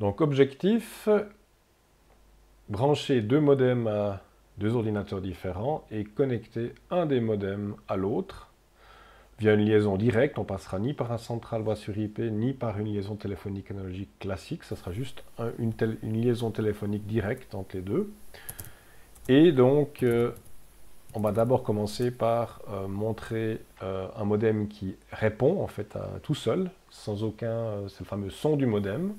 Donc objectif, brancher deux modems à deux ordinateurs différents et connecter un des modems à l'autre via une liaison directe. On passera ni par un central voix sur IP, ni par une liaison téléphonique analogique classique. Ce sera juste une, liaison téléphonique directe entre les deux. Et donc, euh, on va d'abord commencer par euh, montrer euh, un modem qui répond en fait tout seul, sans aucun, c'est fameux son du modem.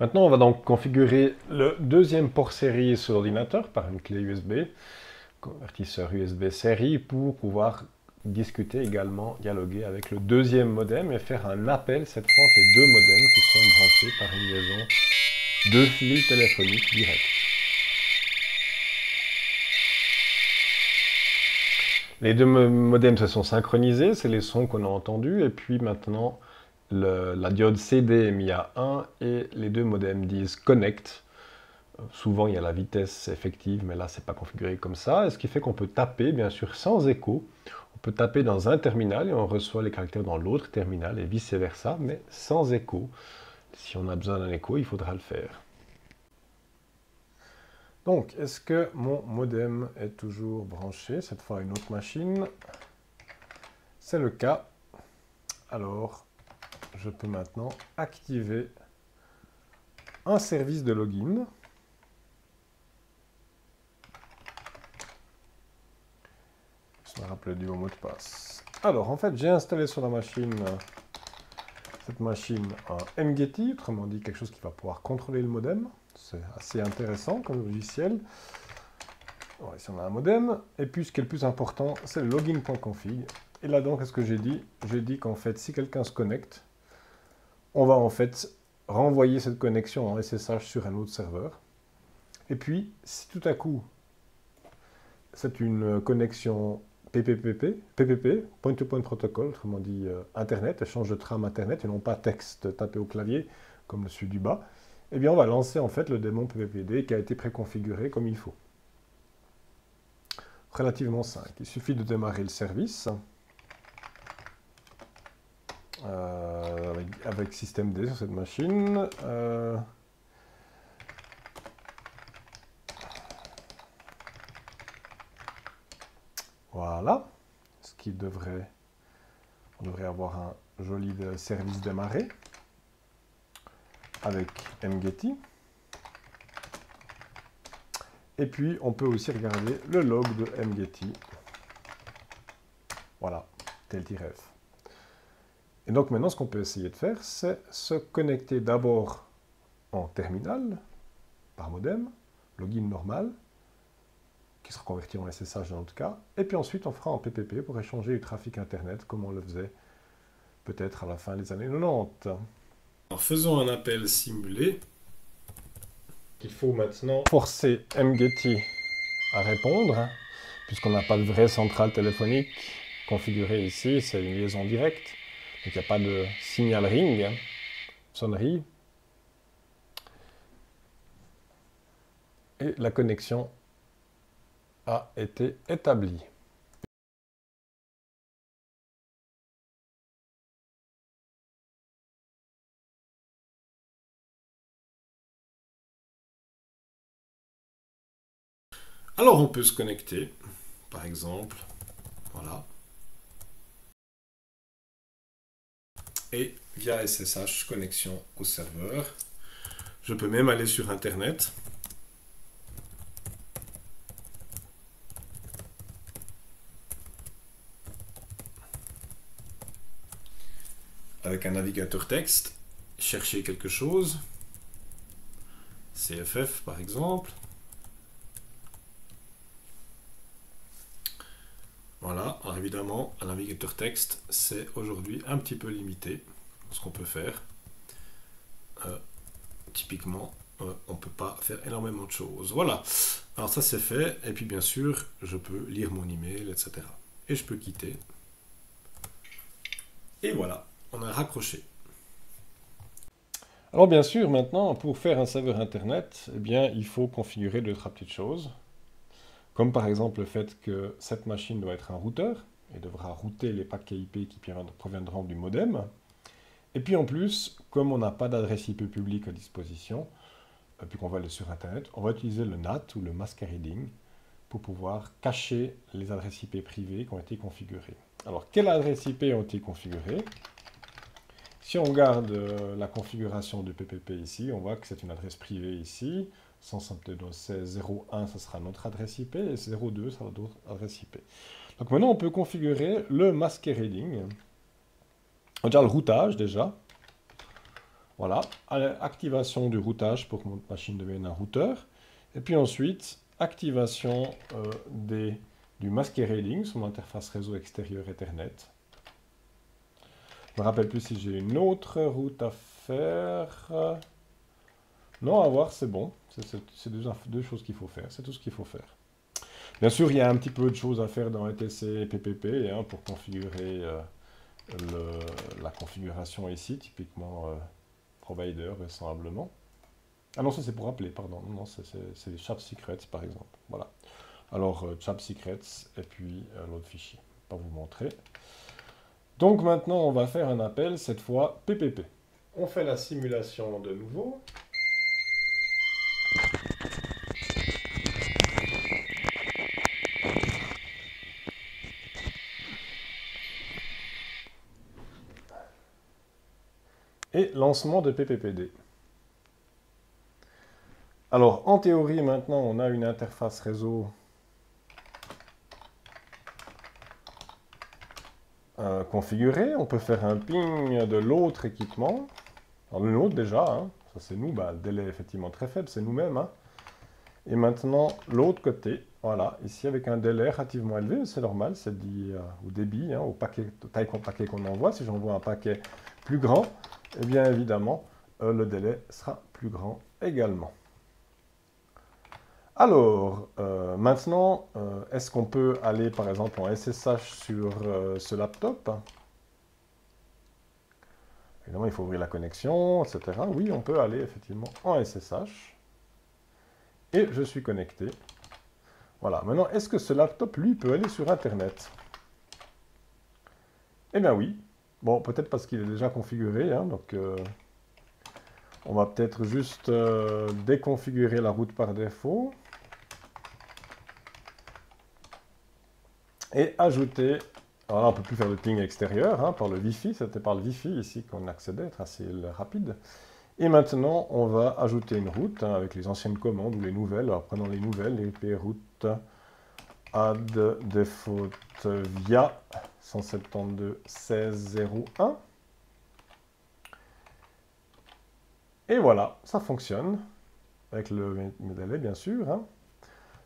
Maintenant, on va donc configurer le deuxième port série sur l'ordinateur par une clé USB, convertisseur USB série, pour pouvoir discuter également, dialoguer avec le deuxième modem et faire un appel cette fois entre les deux modems qui sont branchés par une liaison de fil téléphonique direct. Les deux modems se sont synchronisés, c'est les sons qu'on a entendus, et puis maintenant la diode CD est mise à 1 et les deux modems disent connect. Souvent, il y a la vitesse effective, mais là, c'est pas configuré comme ça. ce qui fait qu'on peut taper, bien sûr, sans écho. On peut taper dans un terminal et on reçoit les caractères dans l'autre terminal et vice-versa, mais sans écho. Si on a besoin d'un écho, il faudra le faire. Donc, est-ce que mon modem est toujours branché? Cette fois à une autre machine. C'est le cas. Alors, je peux maintenant activer un service de login. Je me rappelle du mot de passe. Alors, en fait, j'ai installé sur la machine, cette machine, un MGETI, autrement dit quelque chose qui va pouvoir contrôler le modem. C'est assez intéressant comme logiciel. ici, on a un modem. Et puis, ce qui est le plus important, c'est le login.config. Et là, donc, qu'est-ce que j'ai dit? J'ai dit qu'en fait, si quelqu'un se connecte, on va en fait renvoyer cette connexion en SSH sur un autre serveur. Et puis, si tout à coup, c'est une connexion PPPP, PPP, Point-to-Point Protocol, autrement dit euh, Internet, échange de trame Internet, et non pas texte tapé au clavier, comme celui du bas, eh bien on va lancer en fait le démon PPPD qui a été préconfiguré comme il faut. Relativement simple. Il suffit de démarrer le service. Euh, avec, système D sur cette machine. Euh, voilà. Ce qui devrait... On devrait avoir un joli service démarré avec mgetty. Et puis, on peut aussi regarder le log de mgetty. Voilà, tel ref. Et donc maintenant, ce qu'on peut essayer de faire, c'est se connecter d'abord en terminal, par modem, login normal, qui sera converti en SSH dans notre cas, et puis ensuite on fera en PPP pour échanger du trafic Internet, comme on le faisait peut-être à la fin des années 90. Alors faisons un appel simulé. Il faut maintenant forcer MGETI à répondre, puisqu'on n'a pas de vraie centrale téléphonique configurée ici, c'est une liaison directe. Donc il n'y a pas de signal ring, hein. sonnerie. Et la connexion a été établie. Alors on peut se connecter, par exemple, voilà. Et via SSH connexion au serveur. Je peux même aller sur Internet. Avec un navigateur texte, chercher quelque chose. CFF par exemple. Voilà, alors évidemment, un navigateur texte, c'est aujourd'hui un petit peu limité, ce qu'on peut faire. Euh, typiquement, euh, on ne peut pas faire énormément de choses. Voilà, alors ça c'est fait, et puis bien sûr, je peux lire mon email, etc. Et je peux quitter. Et voilà, on a raccroché. Alors bien sûr, maintenant, pour faire un serveur Internet, eh bien, il faut configurer deux, trois petites choses. Comme par exemple le fait que cette machine doit être un routeur et devra router les paquets IP qui proviendront du modem. Et puis en plus, comme on n'a pas d'adresse IP publique à disposition, euh, puis qu'on va aller sur Internet, on va utiliser le NAT ou le masquerading pour pouvoir cacher les adresses IP privées qui ont été configurées. Alors, quelles adresses IP ont été configurées? Si on regarde euh, la configuration du PPP ici, on voit que c'est une adresse privée ici. 172.16.01, ce sera notre adresse IP, et 02, ça sera d'autres adresses IP. Donc maintenant, on peut configurer le masquerading. On va dire le routage déjà. Voilà, activation du routage pour que mon machine devienne un routeur. Et puis ensuite, activation euh, du masquerading sur mon interface réseau extérieur Ethernet. Je me rappelle plus si j'ai une autre route à faire. Non, à voir, c'est bon. C'est deux, choses qu'il faut faire. C'est tout ce qu'il faut faire. Bien sûr, il y a un petit peu de choses à faire dans ETC et PPP hein, pour configurer euh, la configuration ici, typiquement euh, provider, vraisemblablement. Ah non, ça c'est pour appeler, pardon. Non, c'est les chat secrets, par exemple. Voilà. Alors, euh, chat secrets et puis l'autre fichier. Pas vous montrer. Donc maintenant, on va faire un appel, cette fois PPP. On fait la simulation de nouveau. Lancement de PPPD. Alors, en théorie, maintenant, on a une interface réseau Euh, configurer. On peut faire un ping de l'autre équipement. Alors, le nôtre déjà, hein. ça c'est nous, bah, le délai est effectivement très faible, c'est nous-mêmes. Hein. Et maintenant, l'autre côté, voilà, ici avec un délai relativement élevé, c'est normal, c'est dit euh, au débit, hein, au paquet, taille paquet qu'on envoie. Si j'envoie un paquet plus grand, eh bien évidemment, euh, le délai sera plus grand également. Alors, euh, maintenant, euh, est-ce qu'on peut aller par exemple en SSH sur ce laptop? Évidemment, il faut ouvrir la connexion, etc. Oui, on peut aller effectivement en SSH. Et je suis connecté. Voilà. Maintenant, est-ce que ce laptop, lui, peut aller sur Internet? Eh bien oui. Bon, peut-être parce qu'il est déjà configuré. Hein, donc, on va peut-être juste déconfigurer la route par défaut. et ajouter, alors là on ne peut plus faire de ping extérieur hein, par le Wi-Fi, c'était par le Wi-Fi ici qu'on accédait, assez rapide. Et maintenant on va ajouter une route hein, avec les anciennes commandes ou les nouvelles, alors prenons les nouvelles, les route add default via 172.16.01. Et voilà, ça fonctionne, avec le délai bien sûr. Hein.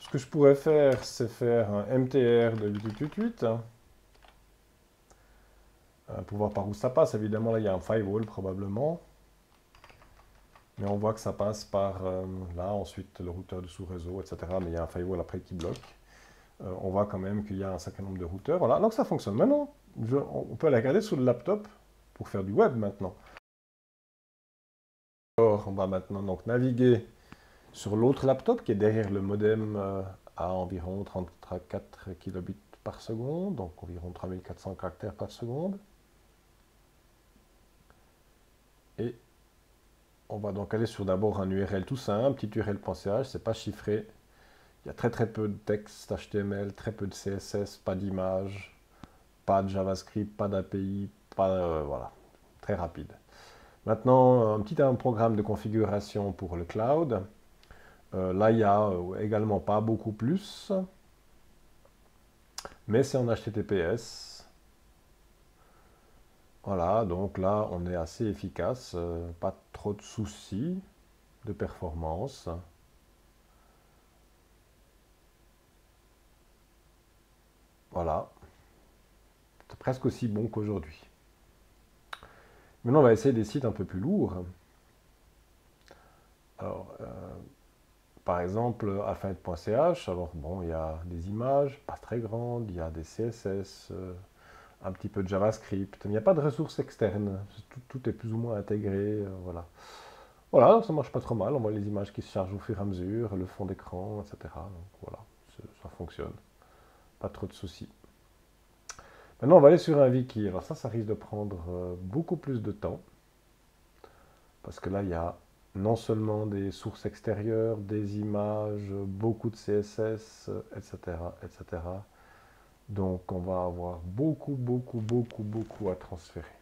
Ce que je pourrais faire, c'est faire un MTR de 888. Euh, pour voir par où ça passe. Évidemment, là, il y a un firewall probablement. Mais on voit que ça passe par euh, là, ensuite le routeur de sous-réseau, etc. Mais il y a un firewall après qui bloque. Euh, on voit quand même qu'il y a un certain nombre de routeurs. Voilà, donc ça fonctionne. Maintenant, on peut aller regarder sur le laptop pour faire du web maintenant. On va maintenant donc naviguer sur l'autre laptop qui est derrière le modem euh, à environ 34 kilobits par seconde, donc environ 3400 caractères par seconde. Et on va donc aller sur d'abord un URL tout simple, petit url.ch, c'est pas chiffré. Il y a très très peu de texte HTML, très peu de CSS, pas d'image, pas de JavaScript, pas d'API, euh, voilà, très rapide. Maintenant, un petit programme de configuration pour le cloud. Euh, là, il n'y a euh, également pas beaucoup plus, mais c'est en HTTPS. Voilà, donc là, on est assez efficace, pas trop de soucis de performance. Voilà, c'est presque aussi bon qu'aujourd'hui. Maintenant, on va essayer des sites un peu plus lourds. Alors, par exemple, affinite.ch, alors bon, il y a des images pas très grandes, il y a des CSS, euh, un petit peu de JavaScript. Il n'y a pas de ressources externes. Tout, est plus ou moins intégré. Euh, voilà. Voilà, ça marche pas trop mal. On voit les images qui se chargent au fur et à mesure, le fond d'écran, etc. Donc voilà, ça fonctionne. Pas trop de soucis. Maintenant, on va aller sur un wiki. Alors ça, ça risque de prendre euh, beaucoup plus de temps. Parce que là, il y a non seulement des sources extérieures, des images, beaucoup de CSS, etc., etc. Donc on va avoir beaucoup, beaucoup, beaucoup, beaucoup à transférer.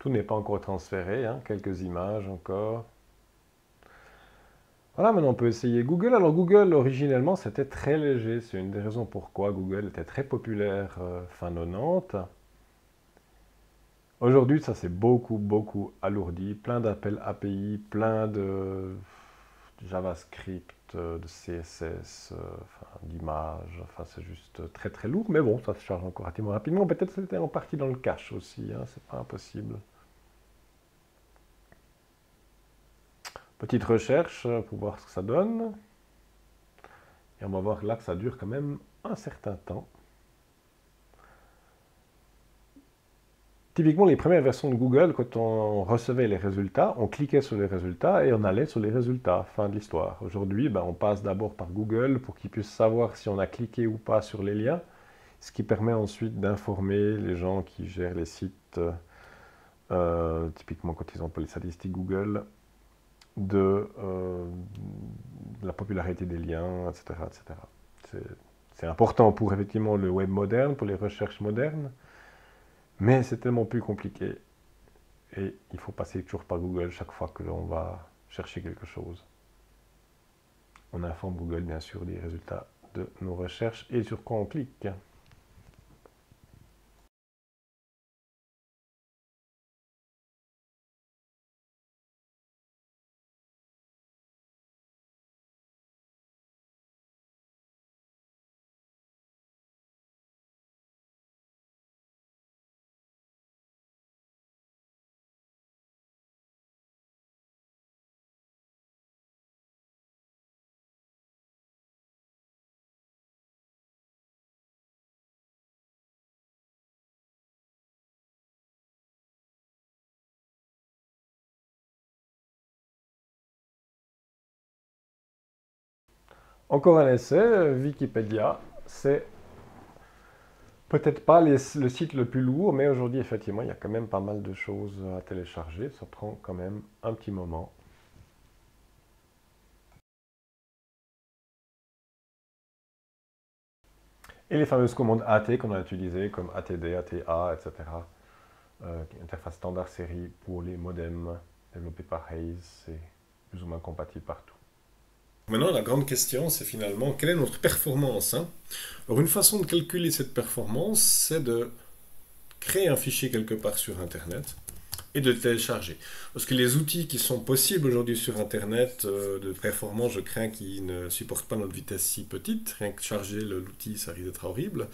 Tout n'est pas encore transféré, hein. quelques images encore. Voilà, maintenant on peut essayer Google. Alors Google, originellement, c'était très léger. C'est une des raisons pourquoi Google était très populaire euh, fin 90. Aujourd'hui, ça s'est beaucoup, beaucoup alourdi. Plein d'appels API, plein de JavaScript, de CSS, euh, d'images. Enfin, c'est juste très, très lourd. Mais bon, ça se charge encore relativement rapidement. Peut-être que c'était en partie dans le cache aussi. Hein, c'est pas impossible. Petite recherche pour voir ce que ça donne. Et on va voir là que ça dure quand même un certain temps. Typiquement, les premières versions de Google, quand on recevait les résultats, on cliquait sur les résultats et on allait sur les résultats. Fin de l'histoire. Aujourd'hui, ben, on passe d'abord par Google pour qu'ils puissent savoir si on a cliqué ou pas sur les liens, ce qui permet ensuite d'informer les gens qui gèrent les sites, euh, typiquement quand ils ont les statistiques Google, de, euh, la popularité des liens, etc. etc. C'est important pour effectivement le web moderne, pour les recherches modernes, mais c'est tellement plus compliqué. Et il faut passer toujours par Google chaque fois que l'on va chercher quelque chose. On informe Google bien sûr des résultats de nos recherches et sur quoi on clique. Encore un essai, Wikipédia, c'est peut-être pas le site le plus lourd, mais aujourd'hui, effectivement, il y a quand même pas mal de choses à télécharger. Ça prend quand même un petit moment. Et les fameuses commandes AT qu'on a utilisées, comme ATD, ATA, etc. Euh, interface standard série pour les modems développés par Hayes, c'est plus ou moins compatible partout. Maintenant, la grande question, c'est finalement quelle est notre performance hein? Alors, une façon de calculer cette performance, c'est de créer un fichier quelque part sur Internet et de le télécharger. Parce que les outils qui sont possibles aujourd'hui sur Internet euh, de performance, je crains qu'ils ne supportent pas notre vitesse si petite. Rien que charger l'outil, ça risque d'être horrible.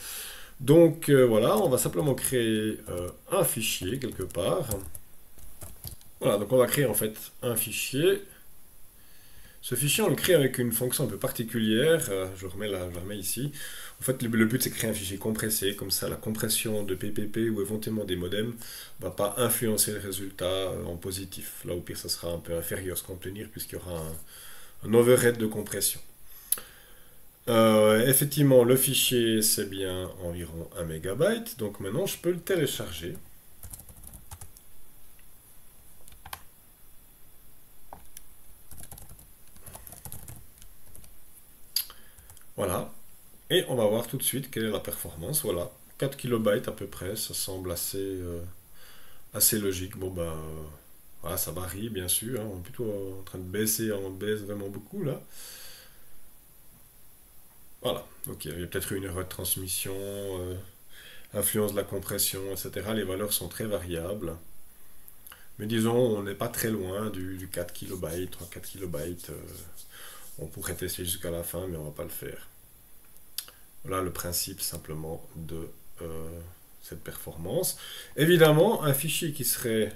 Donc euh, voilà, on va simplement créer euh, un fichier quelque part. Voilà, donc on va créer en fait un fichier ce fichier, on le crée avec une fonction un peu particulière. Euh, je, remets la, je remets ici. En fait, le, but, c'est de créer un fichier compressé. Comme ça, la compression de PPP ou éventuellement des modems ne va pas influencer le résultat euh, en positif. Là, au pire, ça sera un peu inférieur ce qu'on peut tenir puisqu'il y aura un, overhead de compression. Euh, effectivement, le fichier, c'est bien environ 1 MB. Donc maintenant, je peux le télécharger. Voilà. Et on va voir tout de suite quelle est la performance. Voilà, 4 KB à peu près, ça semble assez, euh, logique. Bon, ben, voilà, ça varie bien sûr, hein. on est plutôt en train de baisser, on baisse vraiment beaucoup là. Voilà, ok, il y a peut-être une erreur de transmission, euh, influence de la compression, etc. Les valeurs sont très variables. Mais disons, on n'est pas très loin du, 4 KB, 3-4 KB. On pourrait tester jusqu'à la fin, mais on va pas le faire. Voilà le principe simplement de, euh, cette performance. Évidemment, un fichier qui serait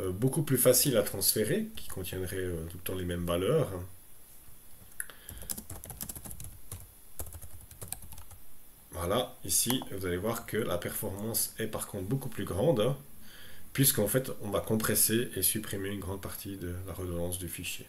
euh, beaucoup plus facile à transférer, qui contiendrait euh, tout le temps les mêmes valeurs. Voilà, ici, vous allez voir que la performance est par contre beaucoup plus grande, puisqu'en fait, on va compresser et supprimer une grande partie de la redondance du fichier.